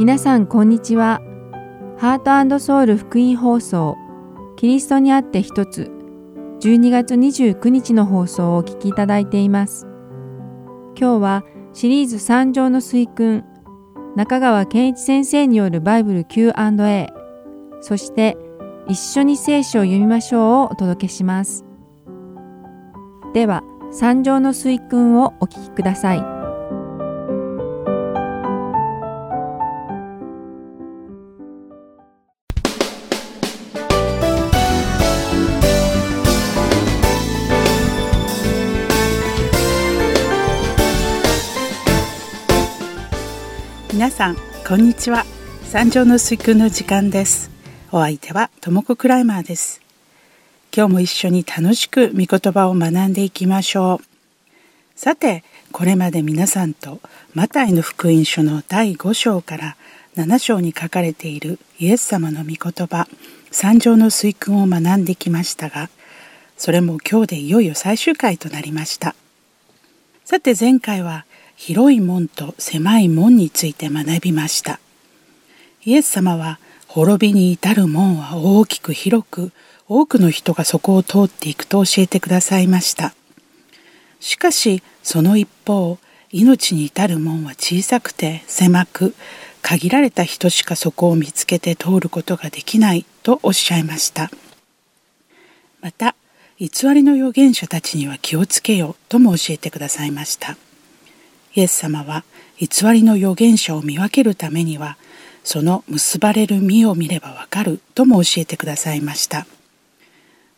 皆さんこんにちは。ハートソウル福音放送キリストにあって一つ12月29日の放送をお聞きいただいています。今日はシリーズ三条の水訓中川健一先生によるバイブル Q&A そして一緒に聖書を読みましょうをお届けします。では三条の水訓をお聞きください。こんにちは。三条の水訓の時間です。お相手はともこクライマーです。今日も一緒に楽しく御言葉を学んでいきましょう。さてこれまで皆さんとマタイの福音書の第5章から7章に書かれているイエス様の御言葉三条の水訓を学んできましたがそれも今日でいよいよ最終回となりました。さて前回は広い門と狭い門について学びました。イエス様は滅びに至る門は大きく広く多くの人がそこを通っていくと教えてくださいました。しかしその一方命に至る門は小さくて狭く限られた人しかそこを見つけて通ることができないとおっしゃいました。また偽りの預言者たちには気をつけよとも教えてくださいました。イエス様は偽りの預言者を見分けるためにはその結ばれる実を見ればわかるとも教えてくださいました。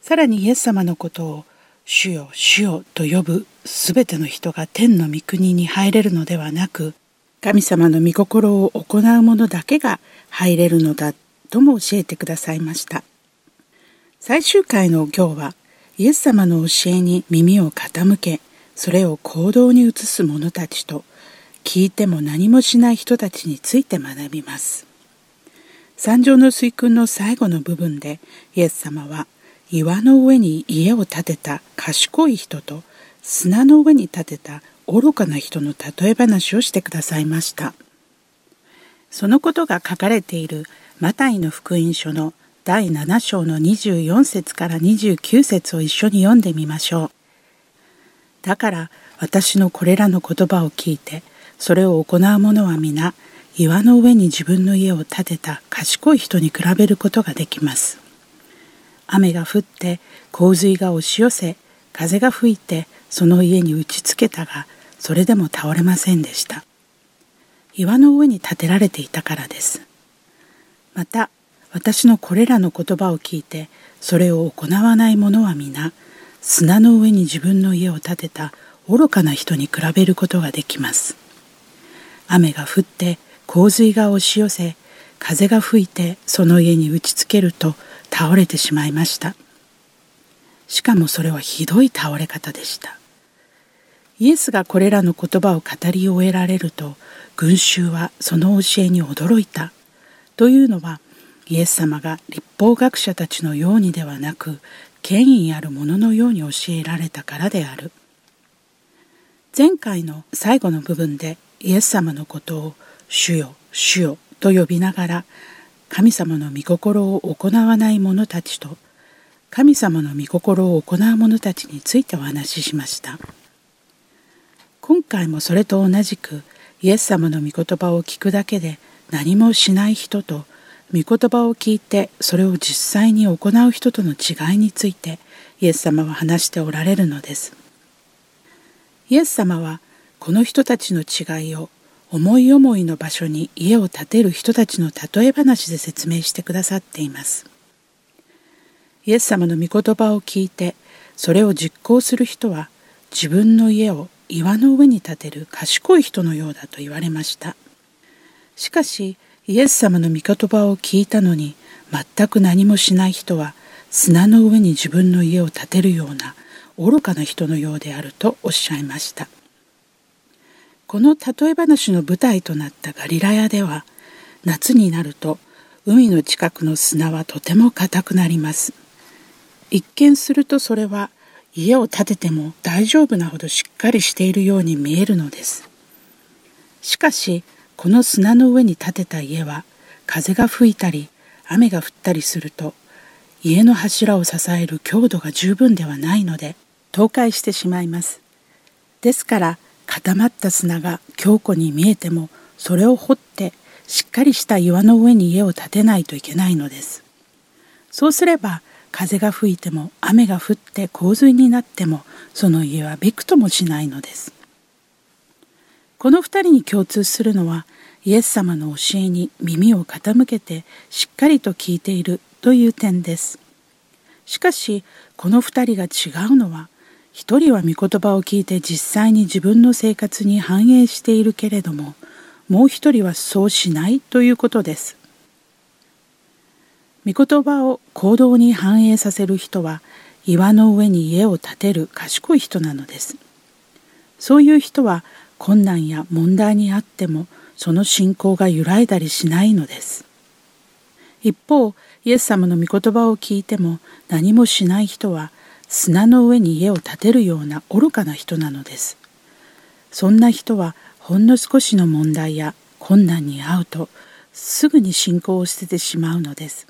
さらにイエス様のことを主よ主よと呼ぶすべての人が天の御国に入れるのではなく神様の御心を行う者だけが入れるのだとも教えてくださいました。最終回の今日はイエス様の教えに耳を傾けそれを行動に移す者たちと聞いても何もしない人たちについて学びます。三条の水訓の最後の部分でイエス様は岩の上に家を建てた賢い人と砂の上に建てた愚かな人の例え話をしてくださいました。そのことが書かれているマタイの福音書の第7章の24節から29節を一緒に読んでみましょう。だから私のこれらの言葉を聞いてそれを行う者は皆岩の上に自分の家を建てた賢い人に比べることができます。雨が降って洪水が押し寄せ風が吹いてその家に打ちつけたがそれでも倒れませんでした。岩の上に建てられていたからです。また私のこれらの言葉を聞いてそれを行わない者は皆砂の上に自分の家を建てた愚かな人に比べることができます。雨が降って洪水が押し寄せ風が吹いてその家に打ちつけると倒れてしまいました。しかもそれはひどい倒れ方でした。イエスがこれらの言葉を語り終えられると群衆はその教えに驚いた。というのはイエス様が立法学者たちのようにではなく権威あるもののように教えられたからである。前回の最後の部分でイエス様のことを「主よ主よ」と呼びながら神様の御心を行わない者たちと神様の御心を行う者たちについてお話ししました。今回もそれと同じくイエス様の御言葉を聞くだけで何もしない人と御言葉を聞いてそれを実際に行う人との違いについてイエス様は話しておられるのです。イエス様はこの人たちの違いを思い思いの場所に家を建てる人たちの例え話で説明してくださっています。イエス様の御言葉を聞いてそれを実行する人は自分の家を岩の上に建てる賢い人のようだと言われました。しかしイエス様の御言葉を聞いたのに全く何もしない人は砂の上に自分の家を建てるような愚かな人のようであるとおっしゃいました。この例え話の舞台となったガリラヤでは夏になると海の近くの砂はとても硬くなります。一見するとそれは家を建てても大丈夫なほどしっかりしているように見えるのです。しかしこの砂の上に建てた家は風が吹いたり雨が降ったりすると家の柱を支える強度が十分ではないので倒壊してしまいます。ですから固まった砂が強固に見えてもそれを掘ってしっかりした岩の上に家を建てないといけないのです。そうすれば風が吹いても雨が降って洪水になってもその家はびくともしないのです。この二人に共通するのはイエス様の教えに耳を傾けてしっかりと聞いているという点です。しかしこの二人が違うのは一人は御言葉を聞いて実際に自分の生活に反映しているけれどももう一人はそうしないということです。御言葉を行動に反映させる人は岩の上に家を建てる賢い人なのです。そういう人は困難や問題にあってもその信仰が揺らいだりしないのです。一方イエス様の御言葉を聞いても何もしない人は砂の上に家を建てるような愚かな人なのです。そんな人はほんの少しの問題や困難に遭うとすぐに信仰を捨ててしまうのです。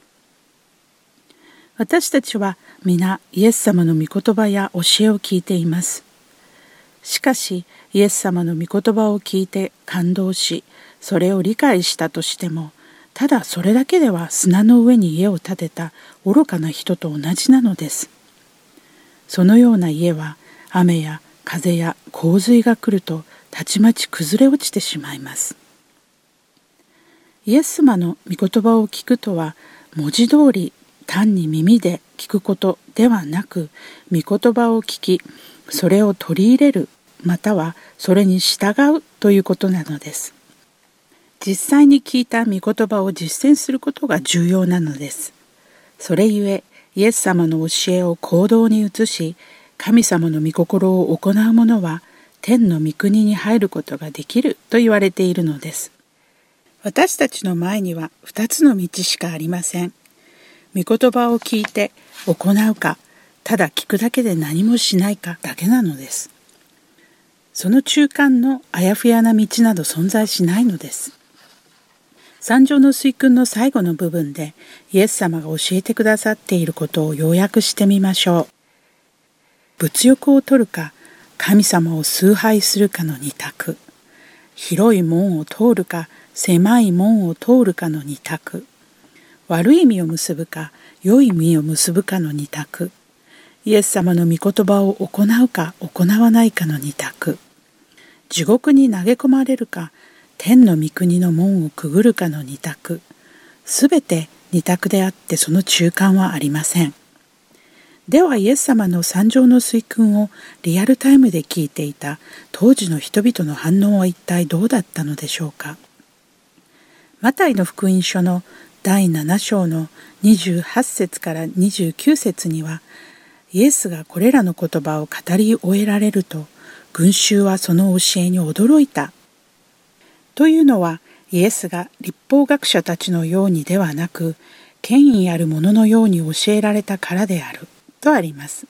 私たちは皆イエス様の御言葉や教えを聞いています。しかしイエス様の御言葉を聞いて感動しそれを理解したとしてもただそれだけでは砂の上に家を建てた愚かな人と同じなのです。そのような家は雨や風や洪水が来るとたちまち崩れ落ちてしまいます。イエス様の御言葉を聞くとは文字通り単に耳で聞くことではなく御言葉を聞きそれを取り入れるまたはそれに従うということなのです。実際に聞いた御言葉を実践することが重要なのです。それゆえイエス様の教えを行動に移し神様の御心を行う者は天の御国に入ることができると言われているのです。私たちの前には2つの道しかありません。御言葉を聞いて行うかただ聞くだけで何もしないかだけなのです。その中間のあやふやな道など存在しないのです。三条の水訓の最後の部分でイエス様が教えてくださっていることを要約してみましょう。物欲を取るか神様を崇拝するかの二択。広い門を通るか狭い門を通るかの二択。悪い実を結ぶか良い実を結ぶかの二択。イエス様の御言葉を行うか行わないかの二択。地獄に投げ込まれるか天の御国の門をくぐるかの二択。すべて二択であってその中間はありません。ではイエス様の三条の水訓をリアルタイムで聞いていた当時の人々の反応は一体どうだったのでしょうか。マタイの福音書の第7章の28節から29節にはイエスがこれらの言葉を語り終えられると群衆はその教えに驚いた。というのはイエスが立法学者たちのようにではなく権威ある者のように教えられたからであるとあります。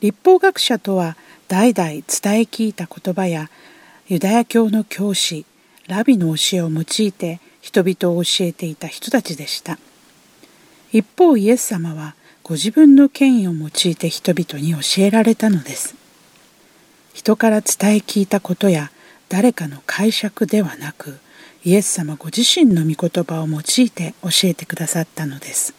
立法学者とは代々伝え聞いた言葉やユダヤ教の教師ラビの教えを用いて人々を教えていた人たちでした。一方イエス様はご自分の権威を用いて人々に教えられたのです。人から伝え聞いたことや誰かの解釈ではなくイエス様ご自身の御言葉を用いて教えてくださったのです。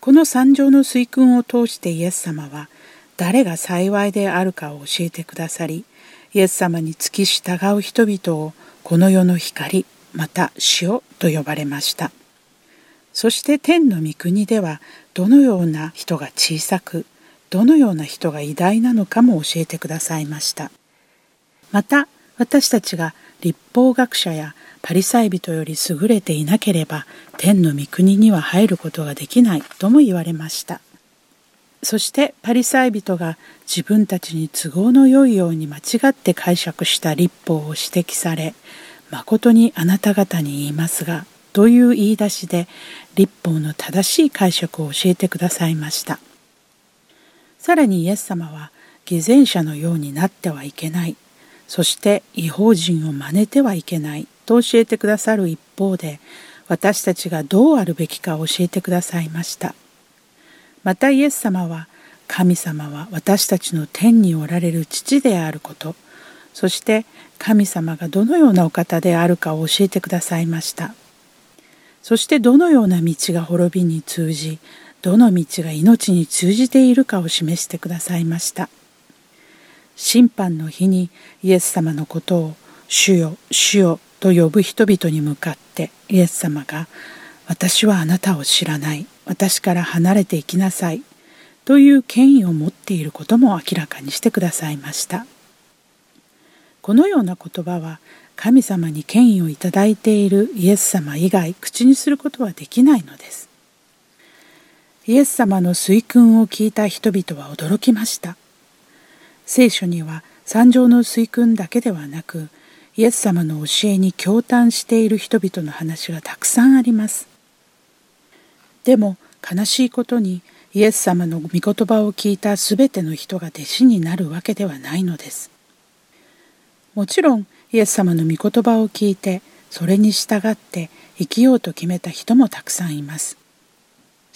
この三条の水訓を通してイエス様は誰が幸いであるかを教えてくださりイエス様に付き従う人々をこの世の光また塩と呼ばれました。そして天の御国ではどのような人が小さくどのような人が偉大なのかも教えてくださいました。また私たちが立法学者やパリサイ人より優れていなければ天の御国には入ることができないとも言われました。そしてパリサイ人が自分たちに都合のよいように間違って解釈した立法を指摘され誠にあなた方に言いますがという言い出しで立法の正しい解釈を教えてくださいました。さらにイエス様は偽善者のようになってはいけない。そして違法人を真似てはいけない。と教えてくださる一方で私たちがどうあるべきか教えてくださいました。またイエス様は神様は私たちの天におられる父であること。そして神様がどのようなお方であるかを教えてくださいました。そしてどのような道が滅びに通じどの道が命に通じているかを示してくださいました。審判の日にイエス様のことを主よ主よと呼ぶ人々に向かってイエス様が私はあなたを知らない。私から離れていきなさい。という権威を持っていることも明らかにしてくださいました。このような言葉は神様に権威をいただいているイエス様以外口にすることはできないのです。イエス様の水訓を聞いた人々は驚きました。聖書には三条の水訓だけではなくイエス様の教えに驚嘆している人々の話がたくさんあります。でも悲しいことにイエス様の御言葉を聞いた全ての人が弟子になるわけではないのです。もちろんイエス様の御言葉を聞いてそれに従って生きようと決めた人もたくさんいます。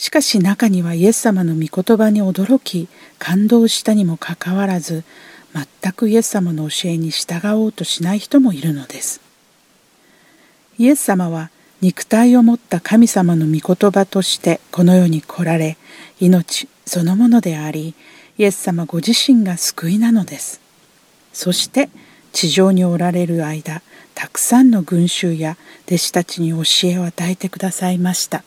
しかし中にはイエス様の御言葉に驚き感動したにもかかわらず全くイエス様の教えに従おうとしない人もいるのです。イエス様は肉体を持った神様の御言葉としてこの世に来られ命そのものでありイエス様ご自身が救いなのです。そして地上におられる間たくさんの群衆や弟子たちに教えを与えてくださいました。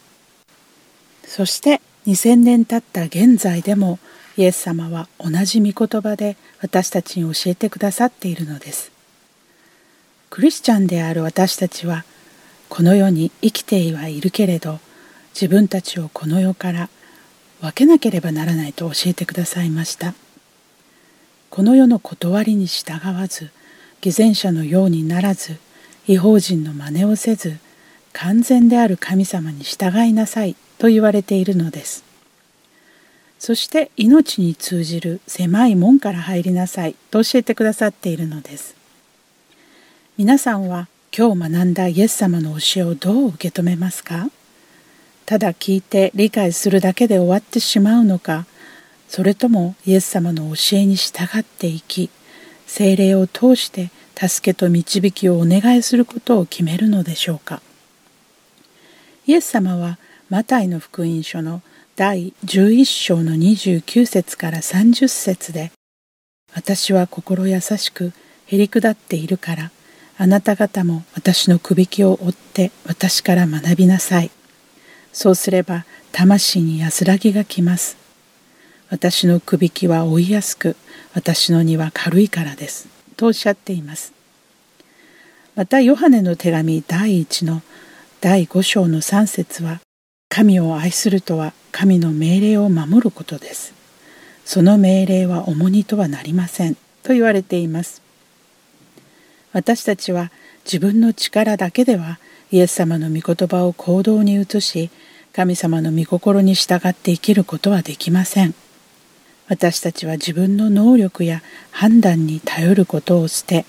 そして2000年経った現在でもイエス様は同じ御言葉で私たちに教えてくださっているのです。クリスチャンである私たちはこの世に生きてはいるけれど自分たちをこの世から分けなければならないと教えてくださいました。この世の断りに従わず偽善者のようにならず違法人の真似をせず完全である神様に従いなさい。と言われているのです。そして命に通じる狭い門から入りなさい。と教えてくださっているのです。皆さんは今日学んだイエス様の教えをどう受け止めますか？ただ聞いて理解するだけで終わってしまうのか？それともイエス様の教えに従っていき精霊を通して助けと導きをお願いすることを決めるのでしょうか？イエス様はマタイの福音書の第11章の29節から30節で私は心優しくへり下っているからあなた方も私のくびきを追って私から学びなさい。そうすれば魂に安らぎがきます。私のくびきは追いやすく、私の荷は軽いからです。とおっしゃっています。また、ヨハネの手紙第1の第5章の3節は、神を愛するとは神の命令を守ることです。その命令は重荷とはなりません。と言われています。私たちは自分の力だけではイエス様の御言葉を行動に移し神様の御心に従って生きることはできません私たちは自分の能力や判断に頼ることを捨て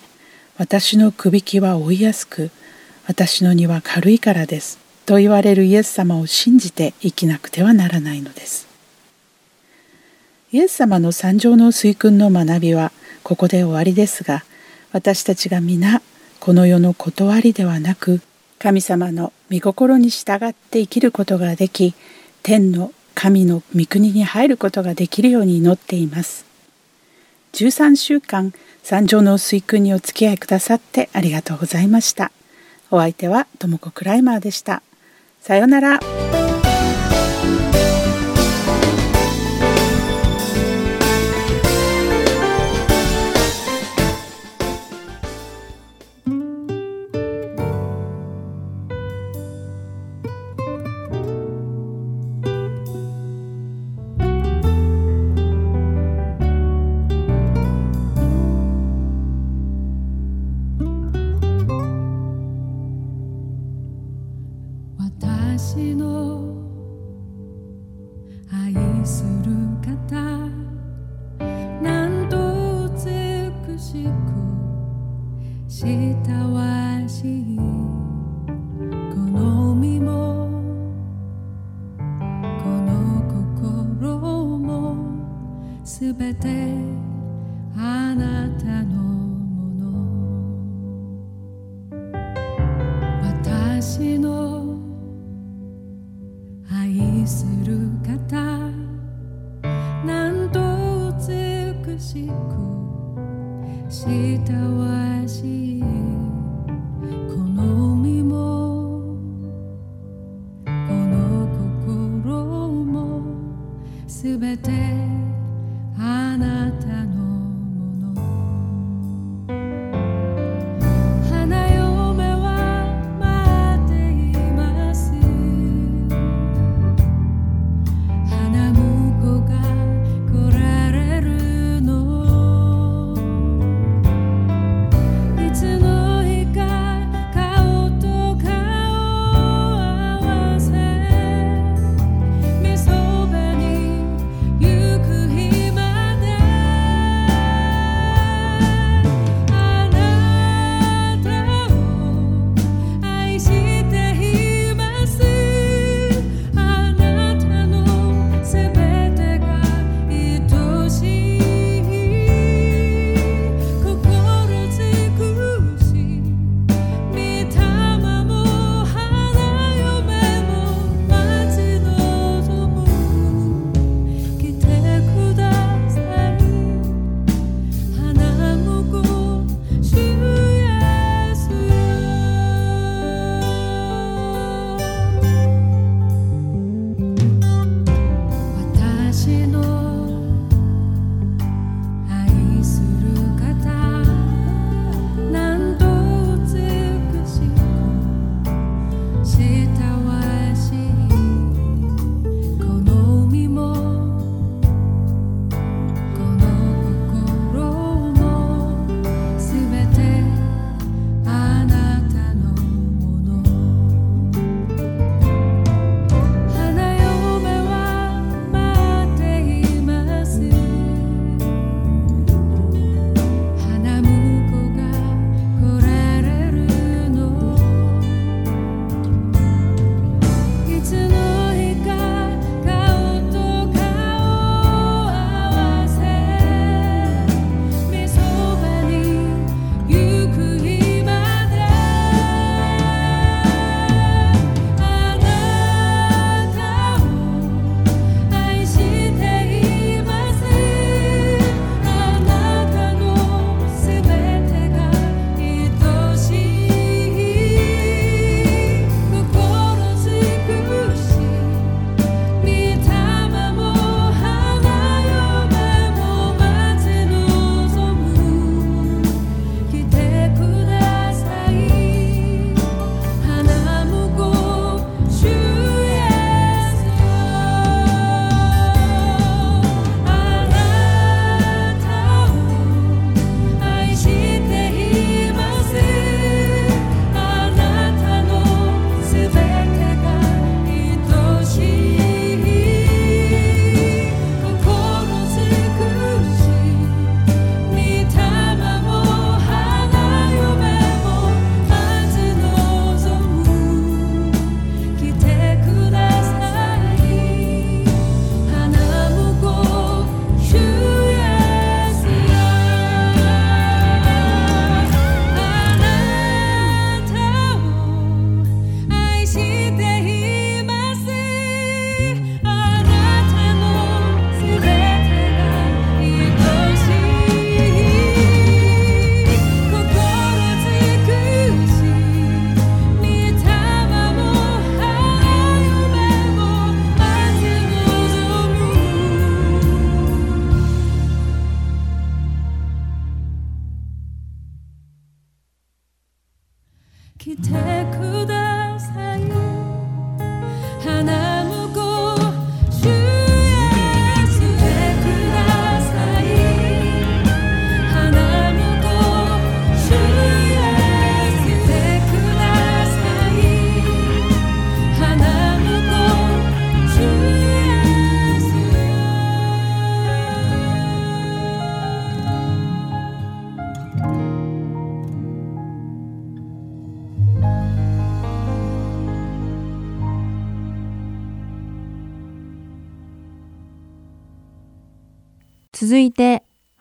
私のくびきは追いやすく私の荷は軽いからですと言われるイエス様を信じて生きなくてはならないのです。イエス様の三条の水訓の学びはここで終わりですが私たちが皆この世の断りではなく神様の御心に従って生きることができ天の神の御国に入ることができるように祈っています。13週間三条の水訓にお付き合いくださってありがとうございました。お相手はともこクライマーでした。さようなら。しくたわしいこの身もこの心もすべて。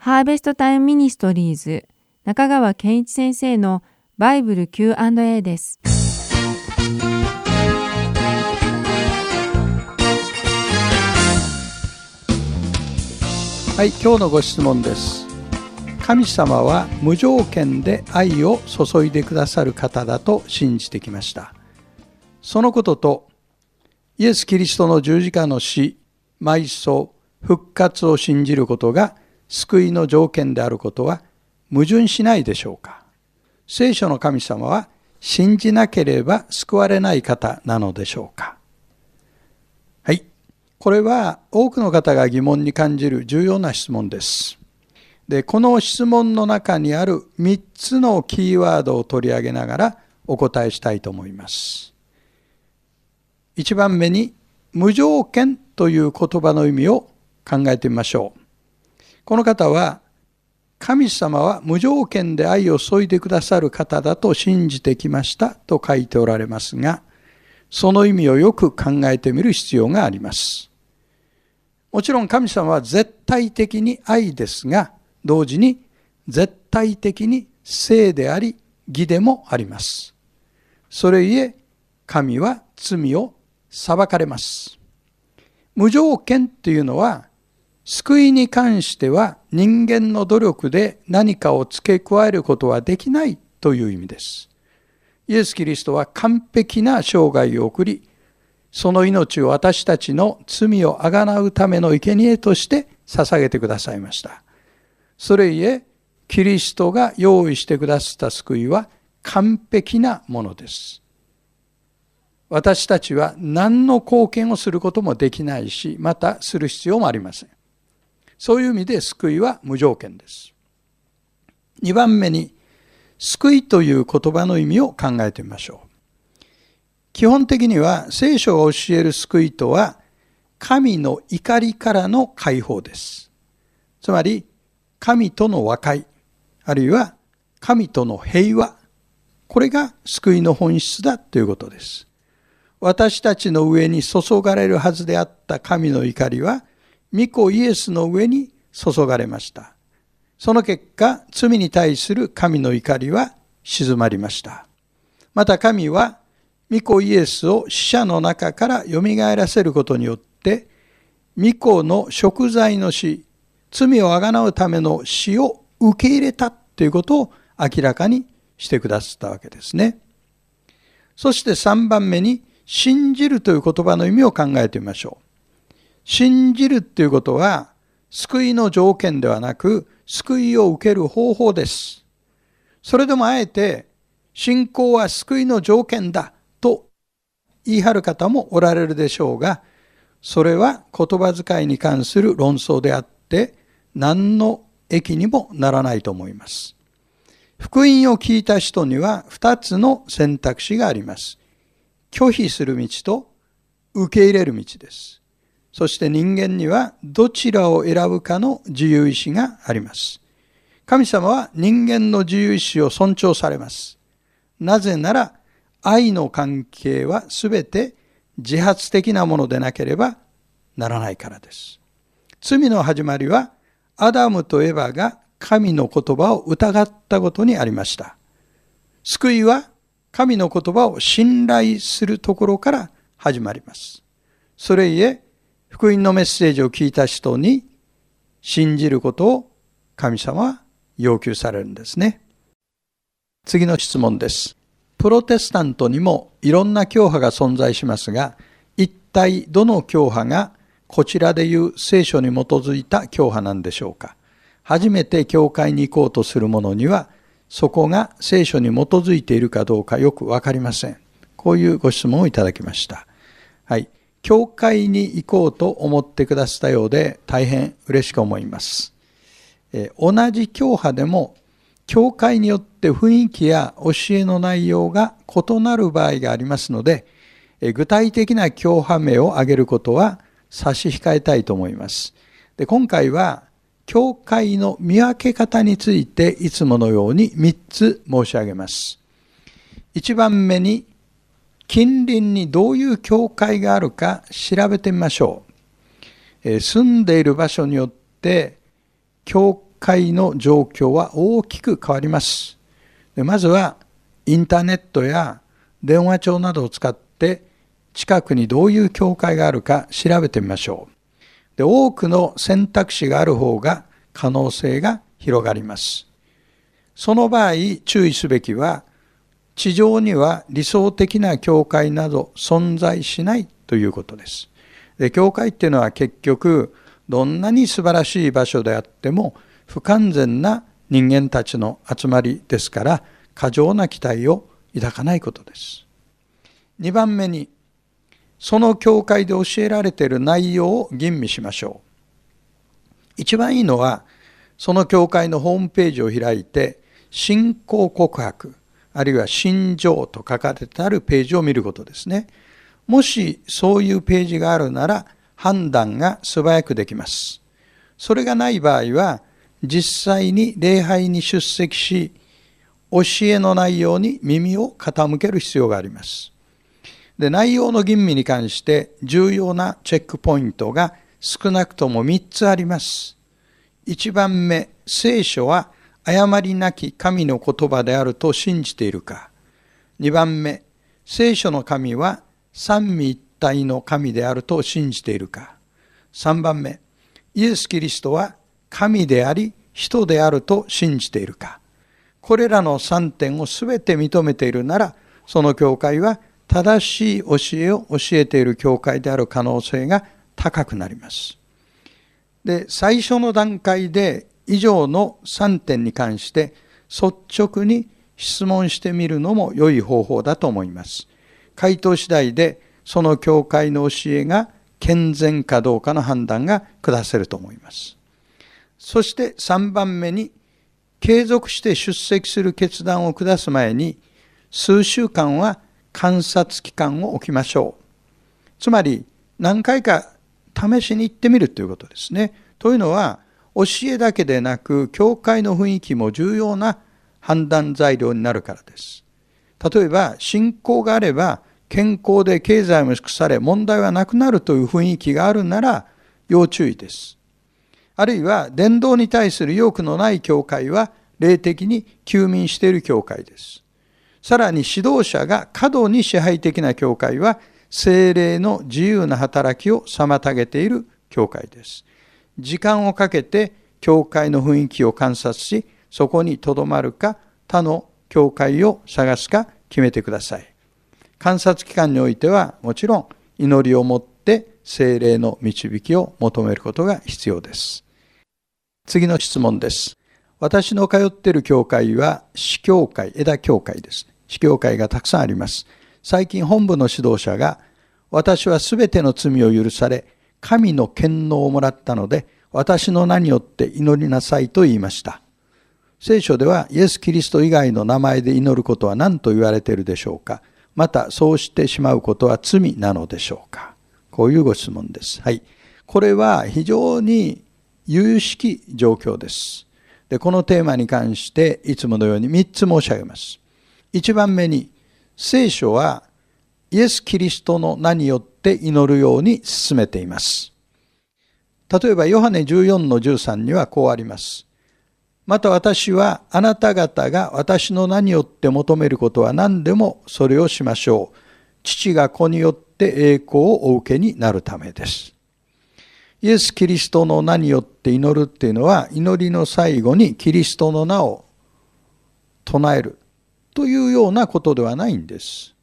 ハーベストタイムミニストリーズ中川健一先生のバイブル Q&A です。はい、今日のご質問です。神様は無条件で愛を注いでくださる方だと信じてきました。そのことと、イエス・キリストの十字架の死、埋葬、復活を信じることが救いの条件であることは矛盾しないでしょうか？聖書の神様は信じなければ救われない方なのでしょうか？はいこれは多くの方が疑問に感じる重要な質問です。で、この質問の中にある3つのキーワードを取り上げながらお答えしたいと思います。1番目に、無条件という言葉の意味を考えてみましょう。この方は、神様は無条件で愛を注いでくださる方だと信じてきましたと書いておられますが、その意味をよく考えてみる必要があります。もちろん神様は絶対的に愛ですが、同時に絶対的に聖であり、義でもあります。それゆえ、神は罪を裁かれます。無条件というのは、救いに関しては人間の努力で何かを付け加えることはできないという意味です。イエス・キリストは完璧な生涯を送り、その命を私たちの罪をあがなうための生贄として捧げてくださいました。それゆえ、キリストが用意してくださった救いは完璧なものです。私たちは何の貢献をすることもできないし、またする必要もありません。そういう意味で救いは無条件です。2番目に、救いという言葉の意味を考えてみましょう。基本的には聖書が教える救いとは神の怒りからの解放です。つまり神との和解、あるいは神との平和、これが救いの本質だということです。私たちの上に注がれるはずであった神の怒りは、御子イエスの上に注がれました。その結果、罪に対する神の怒りは静まりました。また神は御子イエスを死者の中から蘇らせることによって、御子の贖罪の死、罪をあがなうための死を受け入れたということを明らかにしてくださったわけですね。そして3番目に、信じるという言葉の意味を考えてみましょう。信じるということは、救いの条件ではなく、救いを受ける方法です。それでもあえて、信仰は救いの条件だと言い張る方もおられるでしょうが、それは言葉遣いに関する論争であって、何の益にもならないと思います。福音を聞いた人には二つの選択肢があります。拒否する道と受け入れる道です。そして人間にはどちらを選ぶかの自由意志があります。神様は人間の自由意志を尊重されます。なぜなら愛の関係はすべて自発的なものでなければならないからです。罪の始まりはアダムとエバが神の言葉を疑ったことにありました。救いは神の言葉を信頼するところから始まります。それゆえ、福音のメッセージを聞いた人に信じることを神様は要求されるんですね。次の質問です。プロテスタントにもいろんな教派が存在しますが、一体どの教派がこちらでいう聖書に基づいた教派なんでしょうか。初めて教会に行こうとする者には、そこが聖書に基づいているかどうかよくわかりません。こういうご質問をいただきました。はい。教会に行こうと思ってくださったようで大変嬉しく思います。え同じ教派でも教会によって雰囲気や教えの内容が異なる場合がありますので、具体的な教派名を挙げることは差し控えたいと思います。で今回は、教会の見分け方についていつものように3つ申し上げます。1番目に、近隣にどういう教会があるか調べてみましょう。え住んでいる場所によって教会の状況は大きく変わります。でまずはインターネットや電話帳などを使って近くにどういう教会があるか調べてみましょう。で多くの選択肢がある方が可能性が広がります。その場合注意すべきは地上には理想的な教会など存在しないということです。で教会っていうのは結局どんなに素晴らしい場所であっても不完全な人間たちの集まりですから過剰な期待を抱かないことです。2番目にその教会で教えられている内容を吟味しましょう。一番いいのはその教会のホームページを開いて信仰告白あるいは心情と書かれてあるページを見ることですね。もしそういうページがあるなら判断が素早くできます。それがない場合は実際に礼拝に出席し教えの内容に耳を傾ける必要があります。で内容の吟味に関して重要なチェックポイントが少なくとも3つあります。1番目、聖書は誤りなき神の言葉であると信じているか。2番目、聖書の神は三位一体の神であると信じているか。3番目、イエス・キリストは神であり人であると信じているか。これらの3点を全て認めているなら、その教会は正しい教えを教えている教会である可能性が高くなります。で、最初の段階で以上の3点に関して率直に質問してみるのも良い方法だと思います。回答次第でその教会の教えが健全かどうかの判断が下せると思います。そして3番目に継続して出席する決断を下す前に数週間は観察期間を置きましょう。つまり何回か試しに行ってみるということですね。というのは教えだけでなく教会の雰囲気も重要な判断材料になるからです。例えば信仰があれば健康で経済も祝され問題はなくなるという雰囲気があるなら要注意です。あるいは伝道に対する意欲のない教会は霊的に休眠している教会です。さらに指導者が過度に支配的な教会は精霊の自由な働きを妨げている教会です。時間をかけて教会の雰囲気を観察し、そこにとどまるか他の教会を探すか決めてください。観察期間においてはもちろん祈りを持って精霊の導きを求めることが必要です。次の質問です。私の通っている教会は司教会、枝教会です。司教会がたくさんあります。最近本部の指導者が私はすべての罪を許され神の権能をもらったので、私の名によって祈りなさいと言いました。聖書ではイエス・キリスト以外の名前で祈ることは何と言われているでしょうかまたそうしてしまうことは罪なのでしょうかこういうご質問です。はい。これは非常に有々しき状況です。で、このテーマに関していつものように3つ申し上げます。1番目に、聖書はイエス・キリストの名によって祈るように進めています。例えば、ヨハネ14の13にはこうあります。また私はあなた方が私の名によって求めることは何でもそれをしましょう。父が子によって栄光をお受けになるためです。イエス・キリストの名によって祈るっていうのは祈りの最後にキリストの名を唱えるというようなことではないんです。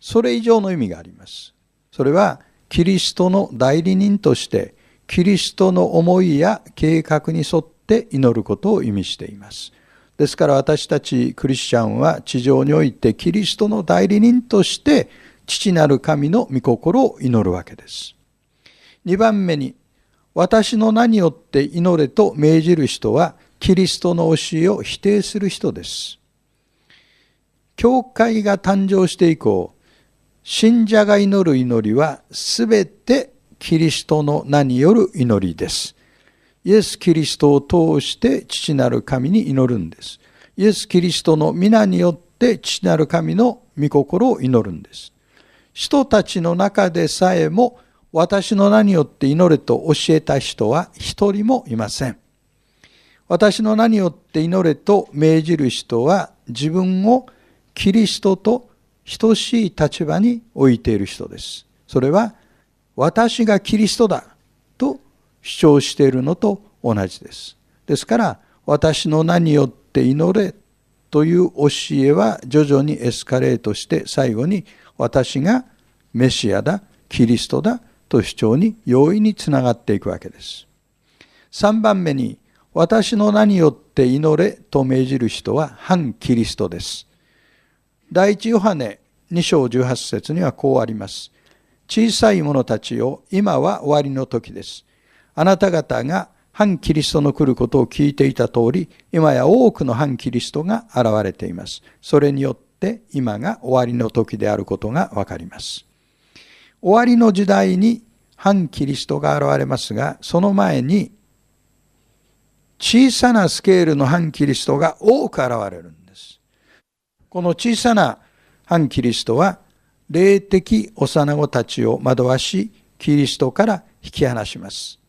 それ以上の意味があります。それはキリストの代理人としてキリストの思いや計画に沿って祈ることを意味しています。ですから私たちクリスチャンは地上においてキリストの代理人として父なる神の御心を祈るわけです。2番目に私の名によって祈れと命じる人はキリストの教えを否定する人です。教会が誕生して以降、信者が祈る祈りはすべてキリストの名による祈りです。イエス・キリストを通して父なる神に祈るんです。イエス・キリストの皆によって父なる神の御心を祈るんです。人たちの中でさえも私の名によって祈れと教えた人は一人もいません。私の名によって祈れと命じる人は自分をキリストと等しい立場に置いている人です。それは私がキリストだと主張しているのと同じです。ですから私の名によって祈れという教えは徐々にエスカレートして最後に私がメシアだ、キリストだと主張に容易につながっていくわけです。3番目に私の名によって祈れと命じる人は反キリストです。第一ヨハネ2章18節にはこうあります。小さい者たちよ、今は終わりの時です。あなた方が反キリストの来ることを聞いていた通り、今や多くの反キリストが現れています。それによって今が終わりの時であることがわかります。終わりの時代に反キリストが現れますが、その前に小さなスケールの反キリストが多く現れるん。この小さな反キリストは、霊的幼子たちを惑わし、キリストから引き離します。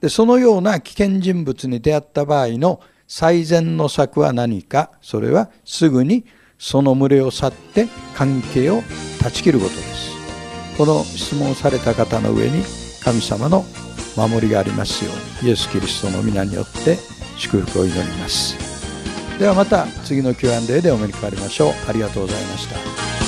でそのような危険人物に出会った場合の最善の策は何か、それはすぐにその群れを去って関係を断ち切ることです。この質問された方の上に神様の守りがありますようにイエス・キリストの皆によって祝福を祈りますではまた次の Q&A でお目にかかりましょう。ありがとうございました。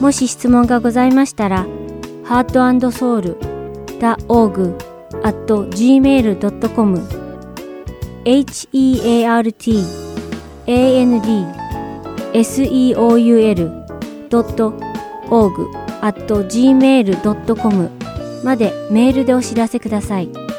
もし質問がございましたら、heartandsoul.org at gmail.com heart and seoul.org at gmail.com までメールでお知らせください。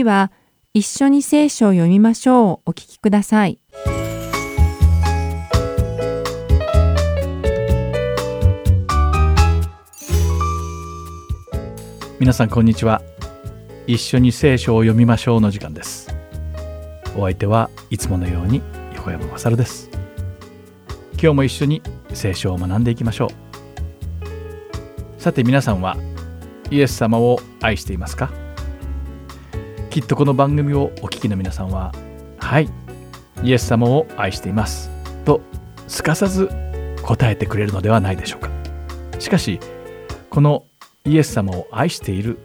次は一緒に聖書を読みましょうお聞きください。皆さんこんにちは。一緒に聖書を読みましょうの時間です。お相手はいつものように横山まさるです。今日も一緒に聖書を学んでいきましょう。さて皆さんはイエス様を愛していますか？きっとこの番組をお聞きの皆さんは「はいイエス様を愛しています」とすかさず答えてくれるのではないでしょうか。しかしこのイエス様を愛している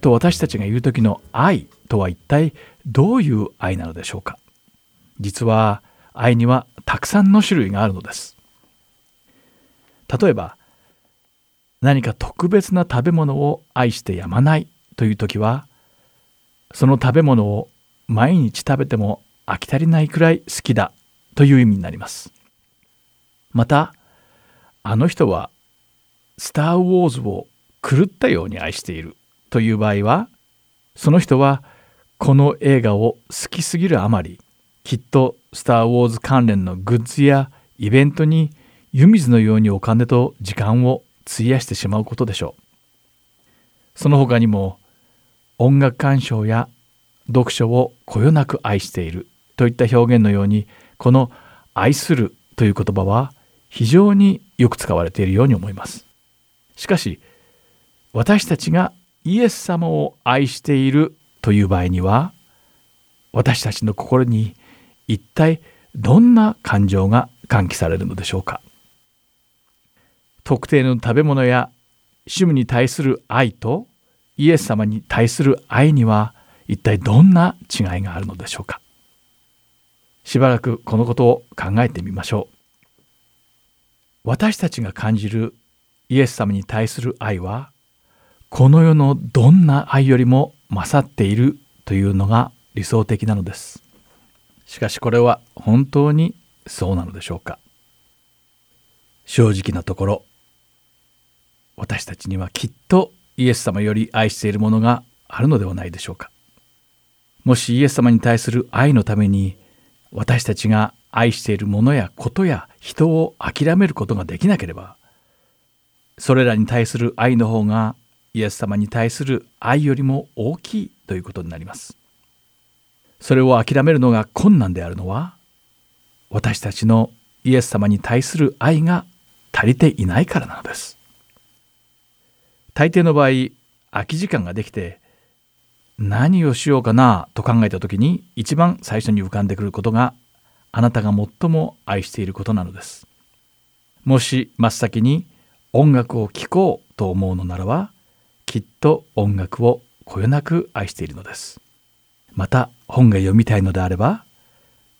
と私たちが言う時の愛とは一体どういう愛なのでしょうか。実は愛にはたくさんの種類があるのです。例えば何か特別な食べ物を愛してやまないという時はその食べ物を毎日食べても飽き足りないくらい好きだという意味になります。また、あの人はスター・ウォーズを狂ったように愛しているという場合は、その人はこの映画を好きすぎるあまり、きっとスター・ウォーズ関連のグッズやイベントに湯水のようにお金と時間を費やしてしまうことでしょう。その他にも音楽鑑賞や読書をこよなく愛しているといった表現のようにこの愛するという言葉は非常によく使われているように思います。しかし私たちがイエス様を愛しているという場合には私たちの心に一体どんな感情が喚起されるのでしょうか特定の食べ物や趣味に対する愛とイエス様に対する愛には一体どんな違いがあるのでしょうか？しばらくこのことを考えてみましょう。私たちが感じるイエス様に対する愛はこの世のどんな愛よりも勝っているというのが理想的なのです。しかしこれは本当にそうなのでしょうか？正直なところ私たちにはきっとイエス様より愛しているものがあるのではないでしょうか。もしイエス様に対する愛のために私たちが愛しているものやことや人を諦めることができなければそれらに対する愛の方がイエス様に対する愛よりも大きいということになります。それを諦めるのが困難であるのは私たちのイエス様に対する愛が足りていないからなのです。大抵の場合空き時間ができて何をしようかなと考えた時に一番最初に浮かんでくることがあなたが最も愛していることなのです。もし真っ先に音楽を聴こうと思うのならばきっと音楽をこよなく愛しているのです。また本が読みたいのであれば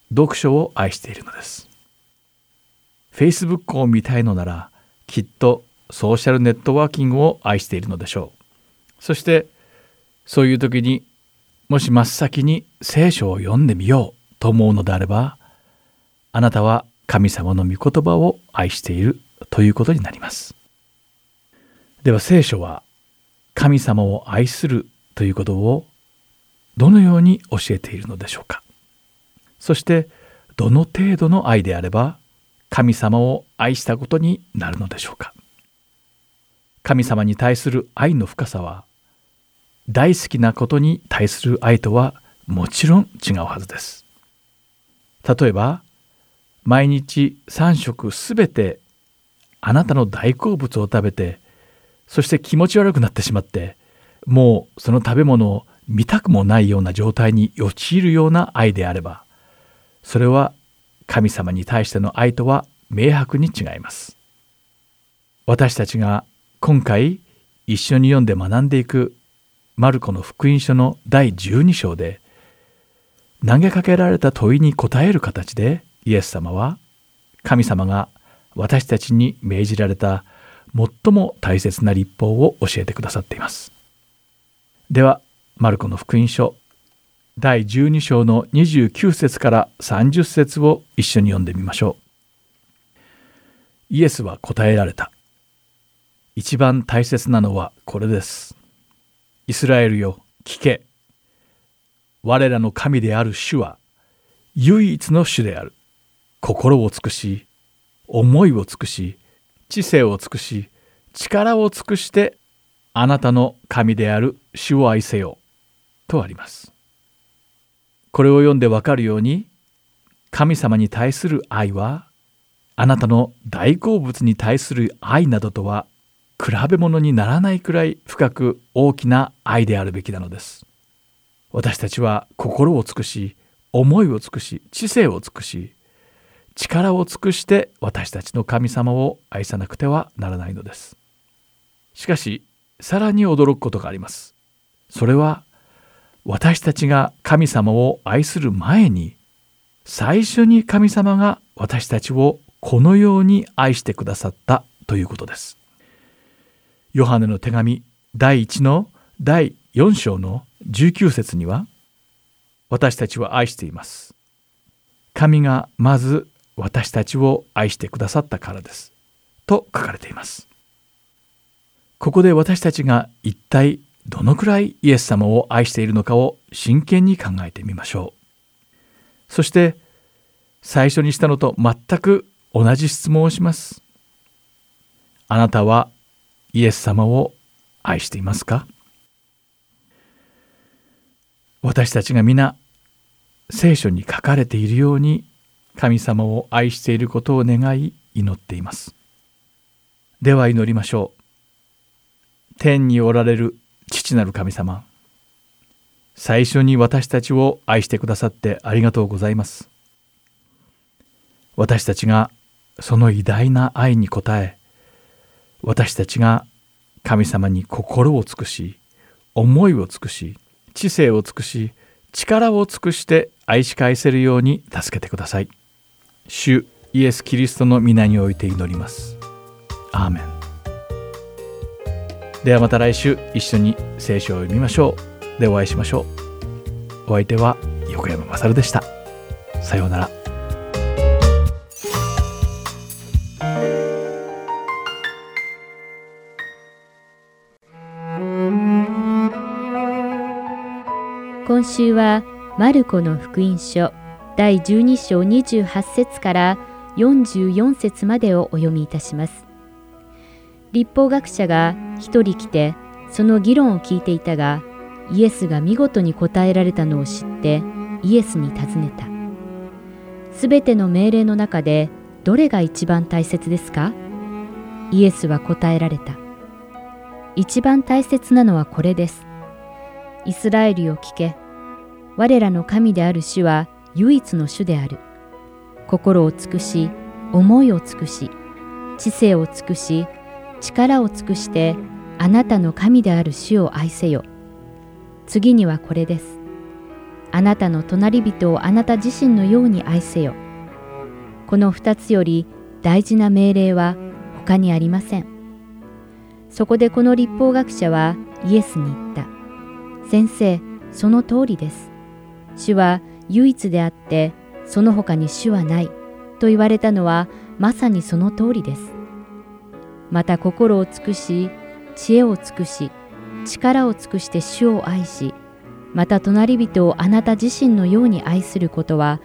読書を愛しているのです。Facebook を見たいのならきっとソーシャルネットワーキングを愛しているのでしょう。そしてそういう時にもし真っ先に聖書を読んでみようと思うのであればあなたは神様の御言葉を愛しているということになります。では聖書は神様を愛するということをどのように教えているのでしょうか。そしてどの程度の愛であれば神様を愛したことになるのでしょうか。神様に対する愛の深さは大好きなことに対する愛とはもちろん違うはずです。例えば毎日3食すべてあなたの大好物を食べてそして気持ち悪くなってしまってもうその食べ物を見たくもないような状態に陥るような愛であればそれは神様に対しての愛とは明白に違います。私たちが今回一緒に読んで学んでいくマルコの福音書の第12章で投げかけられた問いに答える形でイエス様は神様が私たちに命じられた最も大切な立法を教えてくださっています。ではマルコの福音書第12章の29節から30節を一緒に読んでみましょう。イエスは答えられた。一番大切なのはこれです。イスラエルよ、聞け。我らの神である主は、唯一の主である。心を尽くし、思いを尽くし、知性を尽くし、力を尽くして、あなたの神である主を愛せよ。とあります。これを読んでわかるように、神様に対する愛は、あなたの大好物に対する愛などとは比べ物にならないくらい深く大きな愛であるべきなのです。私たちは心を尽くし思いを尽くし知性を尽くし力を尽くして私たちの神様を愛さなくてはならないのです。しかしさらに驚くことがあります。それは私たちが神様を愛する前に最初に神様が私たちをこのように愛してくださったということです。ヨハネの手紙第1の第4章の19節には私たちは愛しています。神がまず私たちを愛してくださったからです。と書かれています。ここで私たちが一体どのくらいイエス様を愛しているのかを真剣に考えてみましょう。そして最初にしたのと全く同じ質問をします。あなたはイエス様を愛していますか？私たちが皆聖書に書かれているように神様を愛していることを願い祈っています。では祈りましょう。天におられる父なる神様。最初に私たちを愛してくださってありがとうございます。私たちがその偉大な愛に応え私たちが神様に心を尽くし思いを尽くし知性を尽くし力を尽くして愛し返せるように助けてください。主イエス・キリストの皆において祈ります。アーメン。ではまた来週一緒に聖書を読みましょう。でお会いしましょう。お相手は横山まさるでした。さようなら。今週はマルコの福音書第12章28節から44節までをお読みいたします。立法学者が一人来てその議論を聞いていたがイエスが見事に答えられたのを知ってイエスに尋ねた。すべての命令の中でどれが一番大切ですか？イエスは答えられた。一番大切なのはこれです。イスラエルを聞け。我らの神である主は唯一の主である。心を尽くし、思いを尽くし、知性を尽くし、力を尽くしてあなたの神である主を愛せよ。次にはこれです。あなたの隣人をあなた自身のように愛せよ。この二つより大事な命令は他にありません。そこでこの立法学者はイエスに言った。先生、その通りです。主は唯一であって、その他に主はないと言われたのはまさにその通りです。また心を尽くし、知恵を尽くし、力を尽くして主を愛し、また隣人をあなた自身のように愛することは、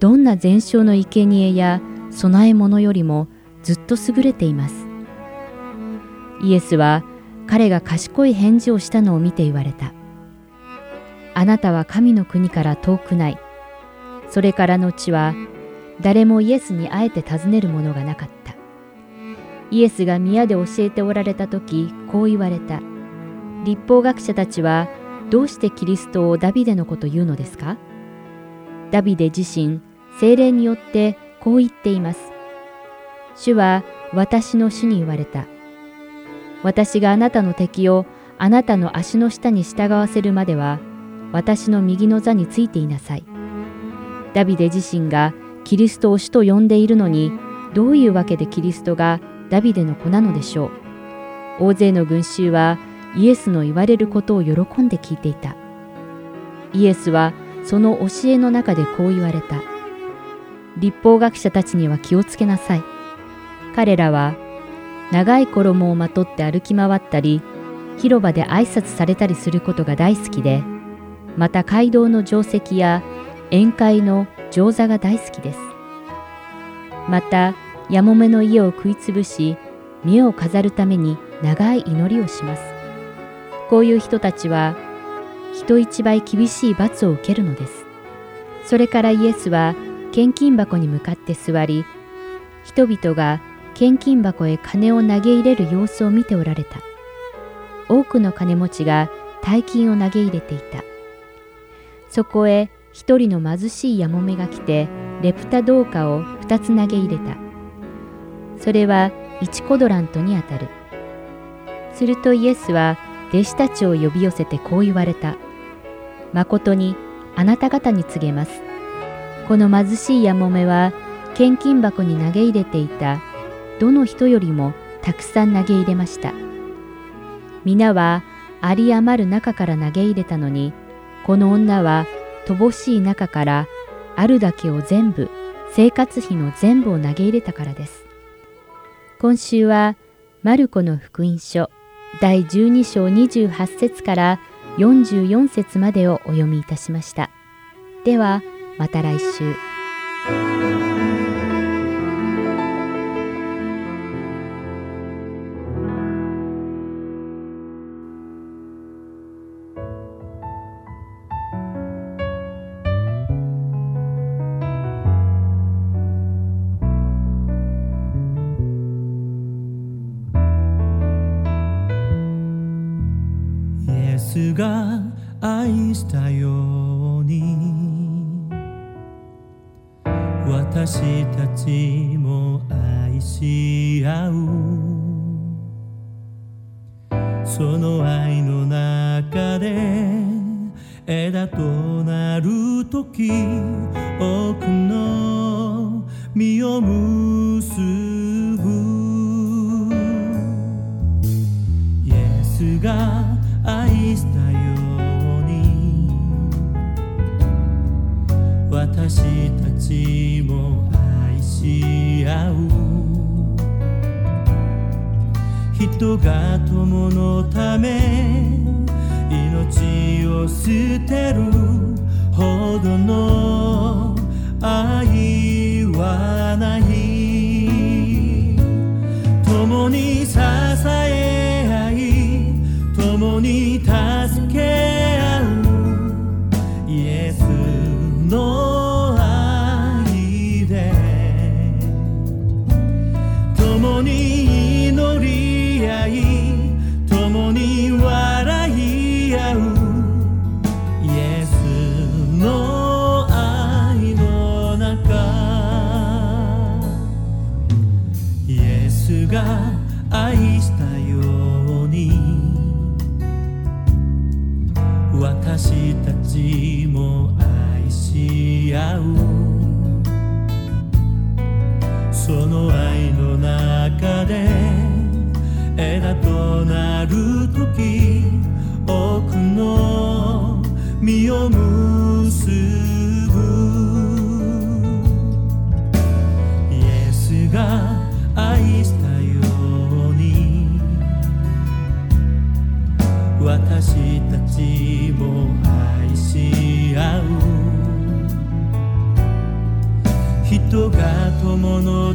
どんな全焼の生贄や供え物よりもずっと優れています。イエスは彼が賢い返事をしたのを見て言われた。あなたは神の国から遠くない。それから後は誰もイエスにあえて尋ねるものがなかった。イエスが宮で教えておられた時、こう言われた。立法学者たちはどうしてキリストをダビデのこと言うのですか？ダビデ自身、精霊によってこう言っています。主は私の主に言われた。私があなたの敵をあなたの足の下に従わせるまでは、私の右の座についていなさい。ダビデ自身がキリストを主と呼んでいるのに、どういうわけでキリストがダビデの子なのでしょう。大勢の群衆はイエスの言われることを喜んで聞いていた。イエスはその教えの中でこう言われた。立法学者たちには気をつけなさい。彼らは長い衣をまとって歩き回ったり、広場で挨拶されたりすることが大好きで、また街道の定石や宴会の上座が大好きです。また、やもめの家を食いつぶし、見を飾るために長い祈りをします。こういう人たちは、人一倍厳しい罰を受けるのです。それからイエスは、献金箱に向かって座り、人々が献金箱へ金を投げ入れる様子を見ておられた。多くの金持ちが大金を投げ入れていた。そこへ一人の貧しいやもめが来て、レプタ銅貨を二つ投げ入れた。それは一コドラントにあたる。するとイエスは弟子たちを呼び寄せてこう言われた。誠にあなた方に告げます。この貧しいやもめは献金箱に投げ入れていたどの人よりもたくさん投げ入れました。皆は有り余る中から投げ入れたのに、この女は乏しい中からあるだけを全部、生活費の全部を投げ入れたからです。今週はマルコの福音書第12章28節から44節までをお読みいたしました。ではまた来週。が愛したように。私たちも愛し合う。その愛の中で枝となる時多くの実を結ぶ。私たちも愛し合う。人が友のため命を捨てるほどのその愛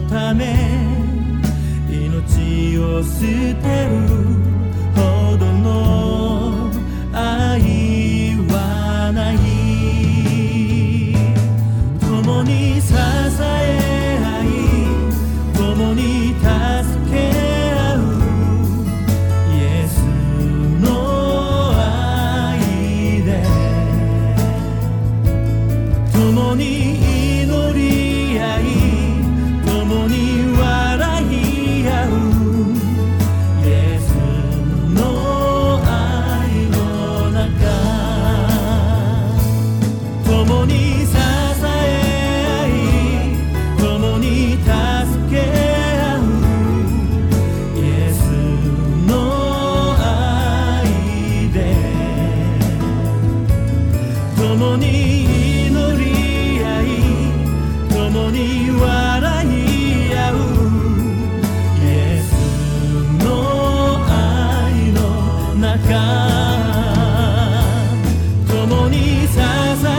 ため命を捨てる。as I